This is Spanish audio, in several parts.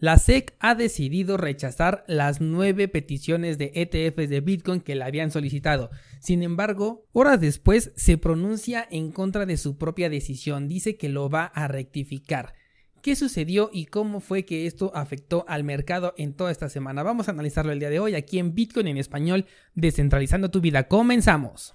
La SEC ha decidido rechazar las nueve peticiones de ETFs de Bitcoin que le habían solicitado. Sin embargo, horas después se pronuncia en contra de su propia decisión, dice que lo va a rectificar. ¿Qué sucedió y cómo fue que esto afectó al mercado en toda esta semana? Vamos a analizarlo el día de hoy aquí en Bitcoin en español, descentralizando tu vida. Comenzamos.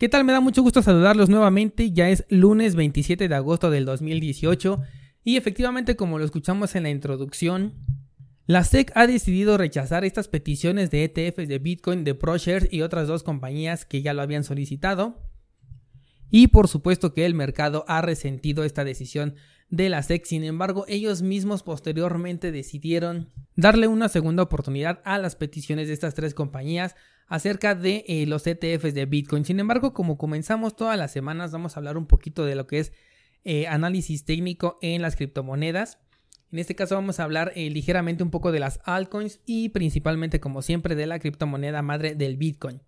¿Qué tal? Me da mucho gusto saludarlos nuevamente. Ya es lunes 27 de agosto del 2018 y efectivamente como lo escuchamos en la introducción, la SEC ha decidido rechazar estas peticiones de ETFs de Bitcoin de ProShares y otras dos compañías que ya lo habían solicitado. Y por supuesto que el mercado ha resentido esta decisión de la SEC, sin embargo ellos mismos posteriormente decidieron darle una segunda oportunidad a las peticiones de estas tres compañías acerca de eh, los ETFs de Bitcoin. Sin embargo, como comenzamos todas las semanas, vamos a hablar un poquito de lo que es eh, análisis técnico en las criptomonedas. En este caso vamos a hablar eh, ligeramente un poco de las altcoins y principalmente como siempre de la criptomoneda madre del Bitcoin.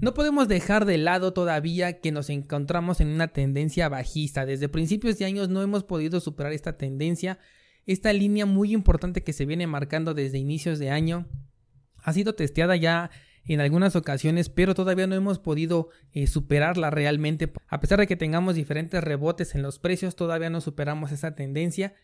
No podemos dejar de lado todavía que nos encontramos en una tendencia bajista. Desde principios de años no hemos podido superar esta tendencia, esta línea muy importante que se viene marcando desde inicios de año. Ha sido testeada ya en algunas ocasiones, pero todavía no hemos podido eh, superarla realmente. A pesar de que tengamos diferentes rebotes en los precios, todavía no superamos esa tendencia.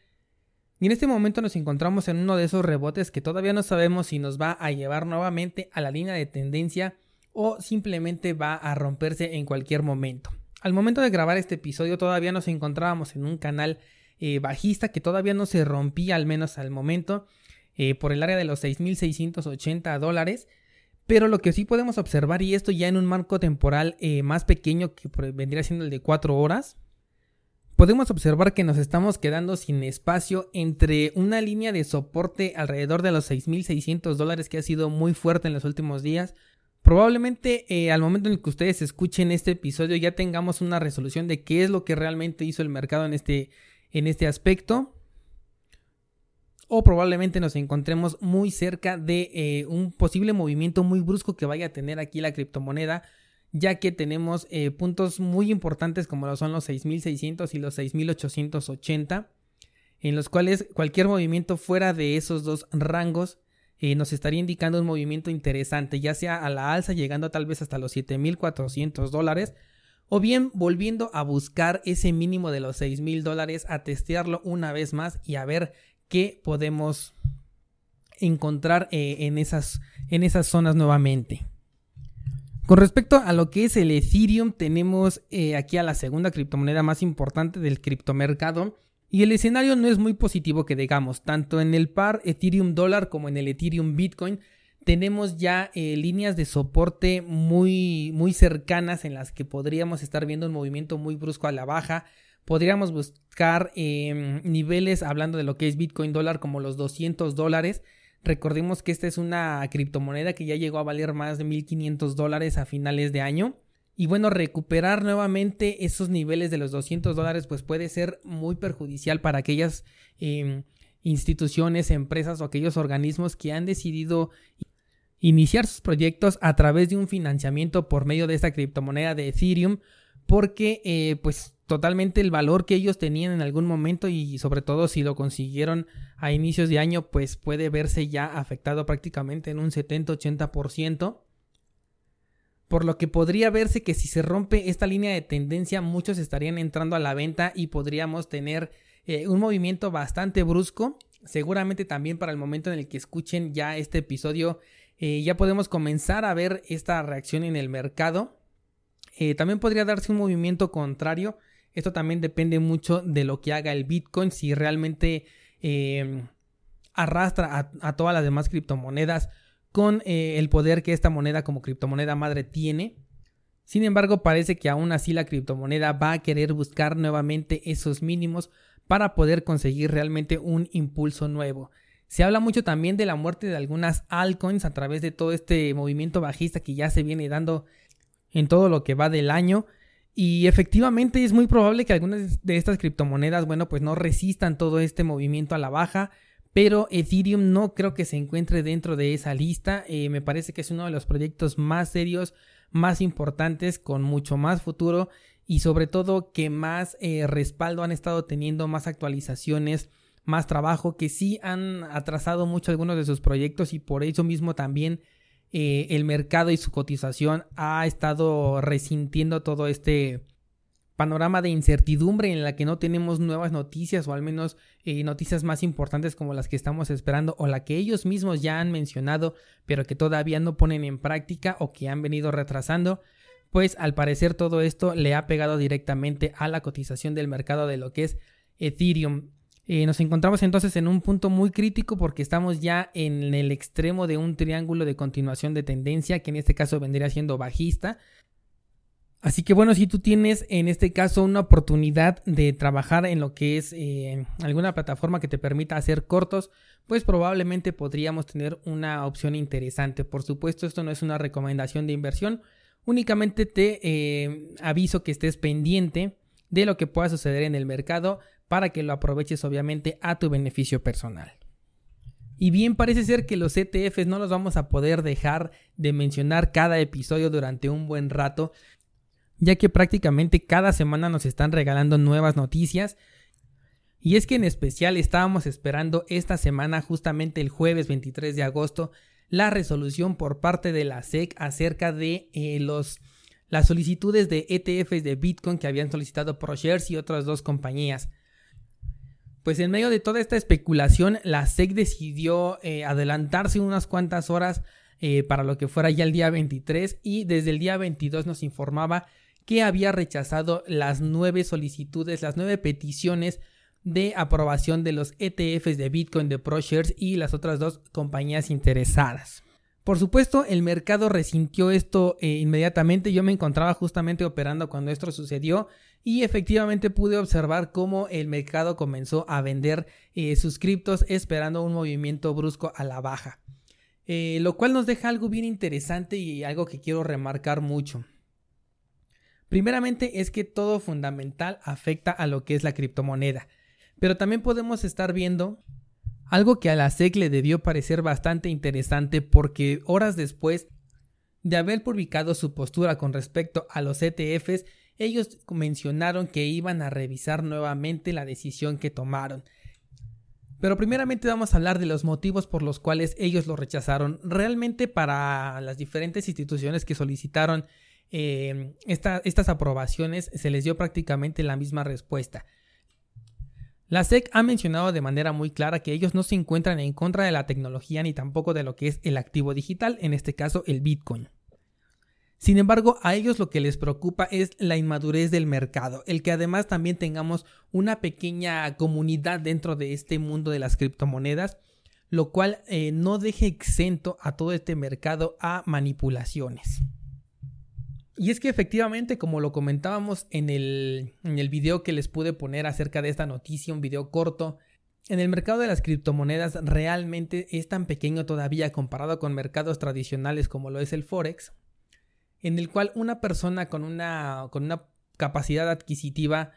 Y en este momento nos encontramos en uno de esos rebotes que todavía no sabemos si nos va a llevar nuevamente a la línea de tendencia o simplemente va a romperse en cualquier momento. Al momento de grabar este episodio todavía nos encontrábamos en un canal eh, bajista que todavía no se rompía al menos al momento eh, por el área de los 6.680 dólares. Pero lo que sí podemos observar, y esto ya en un marco temporal eh, más pequeño que vendría siendo el de 4 horas, podemos observar que nos estamos quedando sin espacio entre una línea de soporte alrededor de los 6.600 dólares que ha sido muy fuerte en los últimos días. Probablemente eh, al momento en el que ustedes escuchen este episodio ya tengamos una resolución de qué es lo que realmente hizo el mercado en este, en este aspecto o probablemente nos encontremos muy cerca de eh, un posible movimiento muy brusco que vaya a tener aquí la criptomoneda ya que tenemos eh, puntos muy importantes como lo son los 6600 y los 6880 en los cuales cualquier movimiento fuera de esos dos rangos eh, nos estaría indicando un movimiento interesante ya sea a la alza llegando tal vez hasta los 7400 dólares o bien volviendo a buscar ese mínimo de los 6000 dólares a testearlo una vez más y a ver que podemos encontrar eh, en, esas, en esas zonas nuevamente. Con respecto a lo que es el Ethereum, tenemos eh, aquí a la segunda criptomoneda más importante del criptomercado. Y el escenario no es muy positivo que digamos, tanto en el par Ethereum dólar como en el Ethereum Bitcoin tenemos ya eh, líneas de soporte muy, muy cercanas en las que podríamos estar viendo un movimiento muy brusco a la baja Podríamos buscar em, niveles hablando de lo que es Bitcoin dólar como los 200 dólares. Recordemos que esta es una criptomoneda que ya llegó a valer más de 1500 dólares a finales de año. Y bueno, recuperar nuevamente esos niveles de los 200 dólares pues puede ser muy perjudicial para aquellas em, instituciones, empresas o aquellos organismos que han decidido iniciar sus proyectos a través de un financiamiento por medio de esta criptomoneda de Ethereum porque eh, pues totalmente el valor que ellos tenían en algún momento y sobre todo si lo consiguieron a inicios de año pues puede verse ya afectado prácticamente en un 70-80%. Por lo que podría verse que si se rompe esta línea de tendencia muchos estarían entrando a la venta y podríamos tener eh, un movimiento bastante brusco. Seguramente también para el momento en el que escuchen ya este episodio eh, ya podemos comenzar a ver esta reacción en el mercado. Eh, también podría darse un movimiento contrario. Esto también depende mucho de lo que haga el Bitcoin, si realmente em, arrastra a, todas las demás criptomonedas con eh, el poder que esta moneda como criptomoneda madre tiene. Sin embargo, parece que aún así la criptomoneda va a querer buscar nuevamente esos mínimos para poder conseguir realmente un impulso nuevo. Se habla mucho también de la muerte de algunas altcoins a través de todo este movimiento bajista que ya se viene dando en todo lo que va del año. Y efectivamente es muy probable que algunas de estas criptomonedas, bueno, pues no resistan todo este movimiento a la baja. Pero Ethereum no creo que se encuentre dentro de esa lista. Eh, me parece que es uno de los proyectos más serios, más importantes, con mucho más futuro y sobre todo que más eh, respaldo han estado teniendo, más actualizaciones, más trabajo, que sí han atrasado mucho algunos de sus proyectos y por eso mismo también eh, el mercado y su cotización ha estado resintiendo todo este panorama de incertidumbre en la que no tenemos nuevas noticias o al menos eh, noticias más importantes como las que estamos esperando o la que ellos mismos ya han mencionado pero que todavía no ponen en práctica o que han venido retrasando pues al parecer todo esto le ha pegado directamente a la cotización del mercado de lo que es Ethereum eh, nos encontramos entonces en un punto muy crítico porque estamos ya en el extremo de un triángulo de continuación de tendencia que en este caso vendría siendo bajista. Así que bueno, si tú tienes en este caso una oportunidad de trabajar en lo que es eh, alguna plataforma que te permita hacer cortos, pues probablemente podríamos tener una opción interesante. Por supuesto, esto no es una recomendación de inversión, únicamente te eh, aviso que estés pendiente de lo que pueda suceder en el mercado para que lo aproveches obviamente a tu beneficio personal. Y bien parece ser que los ETFs no los vamos a poder dejar de mencionar cada episodio durante un buen rato, ya que prácticamente cada semana nos están regalando nuevas noticias. Y es que en especial estábamos esperando esta semana, justamente el jueves 23 de agosto, la resolución por parte de la SEC acerca de eh, los, las solicitudes de ETFs de Bitcoin que habían solicitado ProShares y otras dos compañías. Pues en medio de toda esta especulación, la SEC decidió eh, adelantarse unas cuantas horas eh, para lo que fuera ya el día 23 y desde el día 22 nos informaba que había rechazado las nueve solicitudes, las nueve peticiones de aprobación de los ETFs de Bitcoin de ProShares y las otras dos compañías interesadas. Por supuesto, el mercado resintió esto eh, inmediatamente. Yo me encontraba justamente operando cuando esto sucedió y efectivamente pude observar cómo el mercado comenzó a vender eh, sus criptos esperando un movimiento brusco a la baja. Eh, lo cual nos deja algo bien interesante y algo que quiero remarcar mucho. Primeramente es que todo fundamental afecta a lo que es la criptomoneda, pero también podemos estar viendo algo que a la SEC le debió parecer bastante interesante porque horas después de haber publicado su postura con respecto a los ETFs, ellos mencionaron que iban a revisar nuevamente la decisión que tomaron. Pero primeramente vamos a hablar de los motivos por los cuales ellos lo rechazaron. Realmente para las diferentes instituciones que solicitaron eh, estas aprobaciones se les dio prácticamente la misma respuesta. La SEC ha mencionado de manera muy clara que ellos no se encuentran en contra de la tecnología ni tampoco de lo que es el activo digital, en este caso el Bitcoin. Sin embargo, a ellos lo que les preocupa es la inmadurez del mercado, el que además también tengamos una pequeña comunidad dentro de este mundo de las criptomonedas, lo cual eh, no deje exento a todo este mercado a manipulaciones. Y es que efectivamente, como lo comentábamos en el, en el video que les pude poner acerca de esta noticia, un video corto, en el mercado de las criptomonedas realmente es tan pequeño todavía comparado con mercados tradicionales como lo es el Forex, en el cual una persona con una, con una capacidad adquisitiva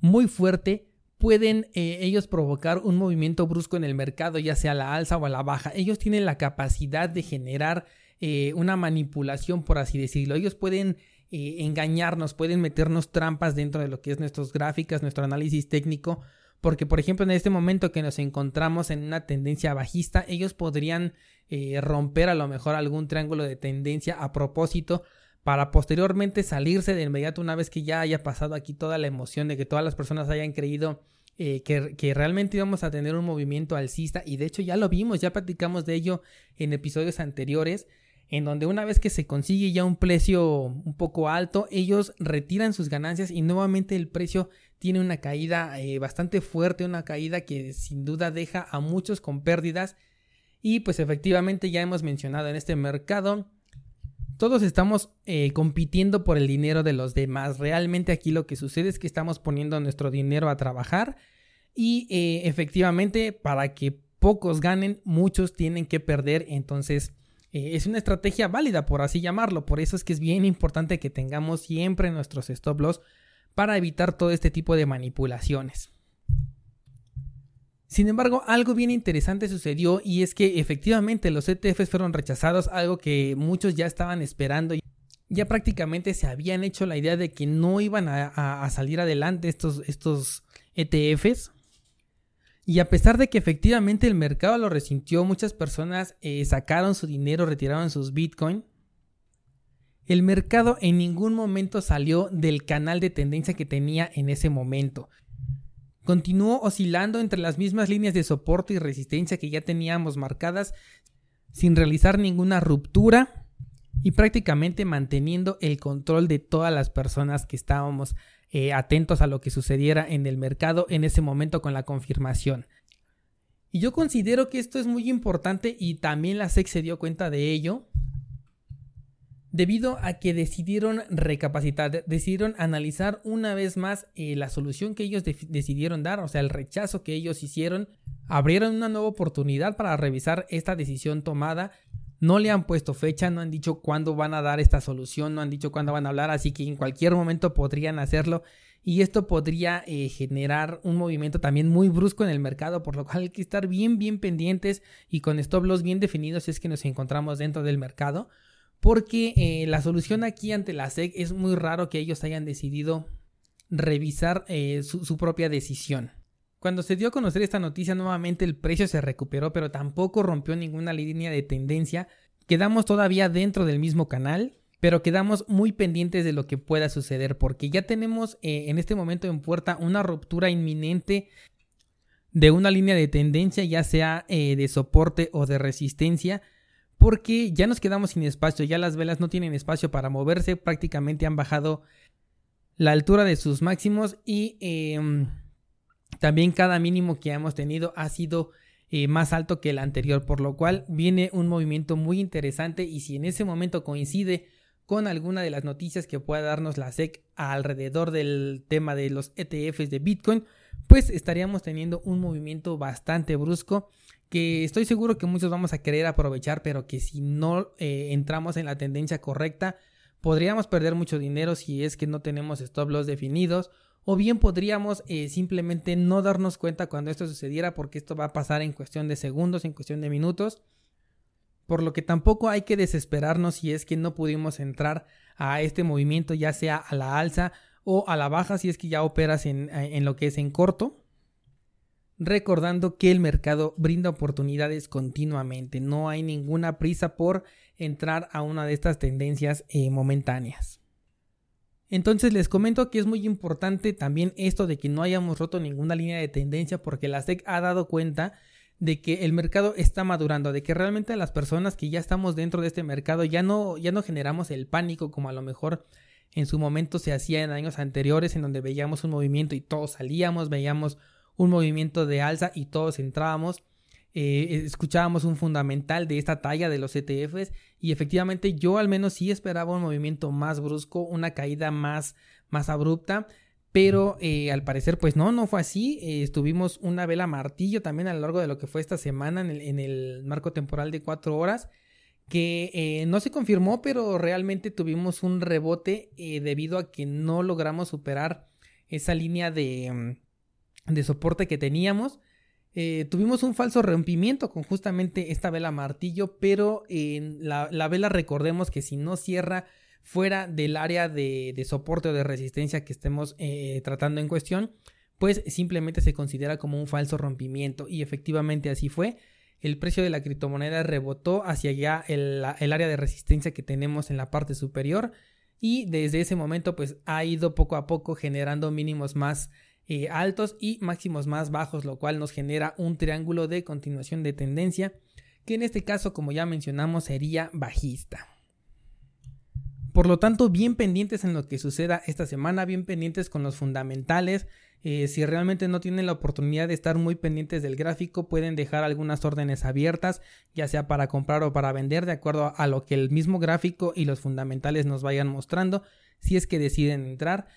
muy fuerte pueden eh, ellos provocar un movimiento brusco en el mercado, ya sea a la alza o a la baja. Ellos tienen la capacidad de generar eh, una manipulación, por así decirlo. Ellos pueden eh, engañarnos, pueden meternos trampas dentro de lo que es nuestras gráficas, nuestro análisis técnico, porque por ejemplo en este momento que nos encontramos en una tendencia bajista, ellos podrían eh, romper a lo mejor algún triángulo de tendencia a propósito para posteriormente salirse de inmediato una vez que ya haya pasado aquí toda la emoción de que todas las personas hayan creído eh, que, que, realmente íbamos a tener un movimiento alcista. Y de hecho ya lo vimos, ya platicamos de ello en episodios anteriores en donde una vez que se consigue ya un precio un poco alto, ellos retiran sus ganancias y nuevamente el precio tiene una caída eh, bastante fuerte, una caída que sin duda deja a muchos con pérdidas y pues efectivamente ya hemos mencionado en este mercado todos estamos eh, compitiendo por el dinero de los demás. Realmente aquí lo que sucede es que estamos poniendo nuestro dinero a trabajar y eh, efectivamente para que pocos ganen, muchos tienen que perder. Entonces es una estrategia válida, por así llamarlo. Por eso es que es bien importante que tengamos siempre nuestros stop loss para evitar todo este tipo de manipulaciones. Sin embargo, algo bien interesante sucedió y es que efectivamente los ETFs fueron rechazados, algo que muchos ya estaban esperando. Ya prácticamente se habían hecho la idea de que no iban a, salir adelante estos, estos ETFs. Y a pesar de que efectivamente el mercado lo resintió, muchas personas eh, sacaron su dinero, retiraron sus Bitcoin. El mercado en ningún momento salió del canal de tendencia que tenía en ese momento. Continuó oscilando entre las mismas líneas de soporte y resistencia que ya teníamos marcadas, sin realizar ninguna ruptura y prácticamente manteniendo el control de todas las personas que estábamos eh, atentos a lo que sucediera en el mercado en ese momento con la confirmación. Y yo considero que esto es muy importante y también la SEC se dio cuenta de ello debido a que decidieron recapacitar, decidieron analizar una vez más eh, la solución que ellos decidieron dar, o sea, el rechazo que ellos hicieron, abrieron una nueva oportunidad para revisar esta decisión tomada. No le han puesto fecha, no han dicho cuándo van a dar esta solución, no han dicho cuándo van a hablar, así que en cualquier momento podrían hacerlo. Y esto podría eh, generar un movimiento también muy brusco en el mercado, por lo cual hay que estar bien, bien pendientes y con stop loss bien definidos es que nos encontramos dentro del mercado, porque eh, la solución aquí ante la SEC es muy raro que ellos hayan decidido revisar eh, su propia decisión. Cuando se dio a conocer esta noticia nuevamente el precio se recuperó pero tampoco rompió ninguna línea de tendencia. Quedamos todavía dentro del mismo canal, pero quedamos muy pendientes de lo que pueda suceder porque ya tenemos eh, en este momento en puerta una ruptura inminente de una línea de tendencia ya sea de soporte o de resistencia porque ya nos quedamos sin espacio, ya las velas no tienen espacio para moverse, prácticamente han bajado la altura de sus máximos y em, también cada mínimo que hemos tenido ha sido eh, más alto que el anterior, por lo cual viene un movimiento muy interesante y si en ese momento coincide con alguna de las noticias que pueda darnos la SEC alrededor del tema de los ETFs de Bitcoin, pues estaríamos teniendo un movimiento bastante brusco que estoy seguro que muchos vamos a querer aprovechar, pero que si no eh, entramos en la tendencia correcta, podríamos perder mucho dinero si es que no tenemos stop loss definidos o bien podríamos eh, simplemente no darnos cuenta cuando esto sucediera porque esto va a pasar en cuestión de segundos, en cuestión de minutos. Por lo que tampoco hay que desesperarnos si es que no pudimos entrar a este movimiento ya sea a la alza o a la baja si es que ya operas en, en lo que es en corto. Recordando que el mercado brinda oportunidades continuamente, no hay ninguna prisa por entrar a una de estas tendencias eh, momentáneas. Entonces les comento que es muy importante también esto de que no hayamos roto ninguna línea de tendencia porque la SEC ha dado cuenta de que el mercado está madurando, de que realmente las personas que ya estamos dentro de este mercado ya no, ya no generamos el pánico como a lo mejor en su momento se hacía en años anteriores en donde veíamos un movimiento y todos salíamos, veíamos un movimiento de alza y todos entrábamos. Eh, escuchábamos un fundamental de esta talla de los ETFs y efectivamente yo al menos sí esperaba un movimiento más brusco, una caída más, más abrupta, pero eh, al parecer pues no, no fue así, eh, estuvimos una vela martillo también a lo largo de lo que fue esta semana en el, en el marco temporal de cuatro horas que no se confirmó, pero realmente tuvimos un rebote debido a que no logramos superar esa línea de, de soporte que teníamos. Eh, tuvimos un falso rompimiento con justamente esta vela martillo, pero en la, vela recordemos que si no cierra fuera del área de, soporte o de resistencia que estemos eh, tratando en cuestión, pues simplemente se considera como un falso rompimiento y efectivamente así fue. El precio de la criptomoneda rebotó hacia allá el, área de resistencia que tenemos en la parte superior y desde ese momento pues ha ido poco a poco generando mínimos más eh, altos y máximos más bajos, lo cual nos genera un triángulo de continuación de tendencia que en este caso como ya mencionamos sería bajista. Por lo tanto, bien pendientes en lo que suceda esta semana, bien pendientes con los fundamentales. Eh, si realmente no tienen la oportunidad de estar muy pendientes del gráfico, pueden dejar algunas órdenes abiertas, ya sea para comprar o para vender, de acuerdo a lo que el mismo gráfico y los fundamentales nos vayan mostrando, si es que deciden entrar.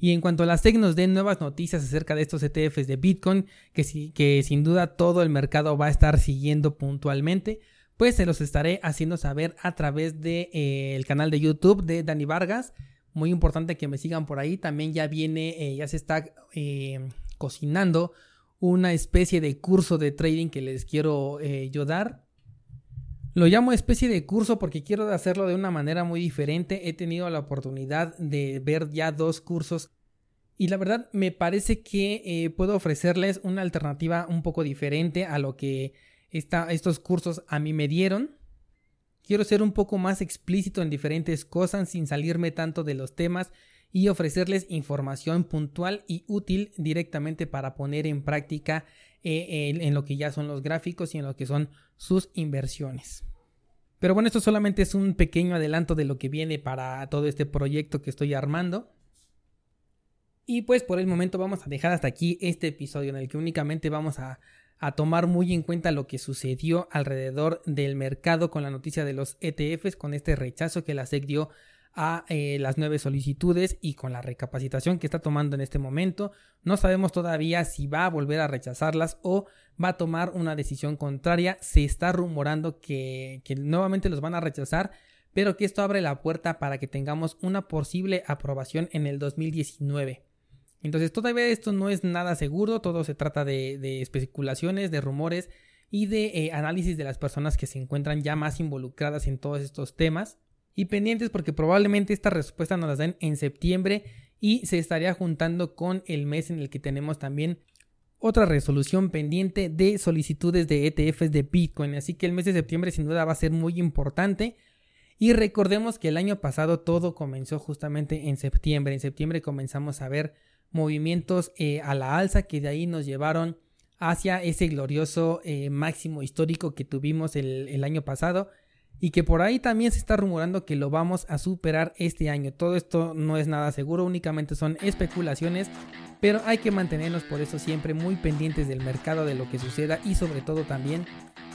Y en cuanto a las SEC nos den nuevas noticias acerca de estos ETFs de Bitcoin, que, que sin duda todo el mercado va a estar siguiendo puntualmente, pues se los estaré haciendo saber a través del de, eh, canal de YouTube de Dani Vargas. Muy importante que me sigan por ahí. También ya viene, eh, ya se está eh, cocinando una especie de curso de trading que les quiero yo dar. Lo llamo especie de curso porque quiero hacerlo de una manera muy diferente. He tenido la oportunidad de ver ya dos cursos y la verdad me parece que puedo ofrecerles una alternativa un poco diferente a lo que estos cursos a mí me dieron. Quiero ser un poco más explícito en diferentes cosas sin salirme tanto de los temas y ofrecerles información puntual y útil directamente para poner en práctica eh, en lo que ya son los gráficos y en lo que son sus inversiones. Pero bueno, esto solamente es un pequeño adelanto de lo que viene para todo este proyecto que estoy armando. Y pues por el momento vamos a dejar hasta aquí este episodio en el que únicamente vamos a a tomar muy en cuenta lo que sucedió alrededor del mercado con la noticia de los ETFs, con este rechazo que la SEC dio a eh, las nueve solicitudes y con la recapacitación que está tomando en este momento. No sabemos todavía si va a volver a rechazarlas o va a tomar una decisión contraria. Se está rumorando que, que nuevamente los van a rechazar, pero que esto abre la puerta para que tengamos una posible aprobación en el 2019. Entonces todavía esto no es nada seguro, todo se trata de, especulaciones, de rumores y de eh, análisis de las personas que se encuentran ya más involucradas en todos estos temas. Y pendientes porque probablemente esta respuesta nos la den en septiembre y se estaría juntando con el mes en el que tenemos también otra resolución pendiente de solicitudes de ETFs de Bitcoin. Así que el mes de septiembre sin duda va a ser muy importante. Y recordemos que el año pasado todo comenzó justamente en septiembre. En septiembre comenzamos a ver movimientos eh, a la alza que de ahí nos llevaron hacia ese glorioso eh, máximo histórico que tuvimos el, el, año pasado y que por ahí también se está rumorando que lo vamos a superar este año. Todo esto no es nada seguro, únicamente son especulaciones, pero hay que mantenernos por eso siempre muy pendientes del mercado, de lo que suceda y sobre todo también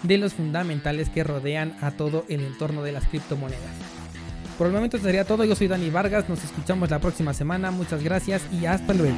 de los fundamentales que rodean a todo el entorno de las criptomonedas. Por el momento sería todo. Yo soy Dani Vargas. Nos escuchamos la próxima semana. Muchas gracias y hasta luego.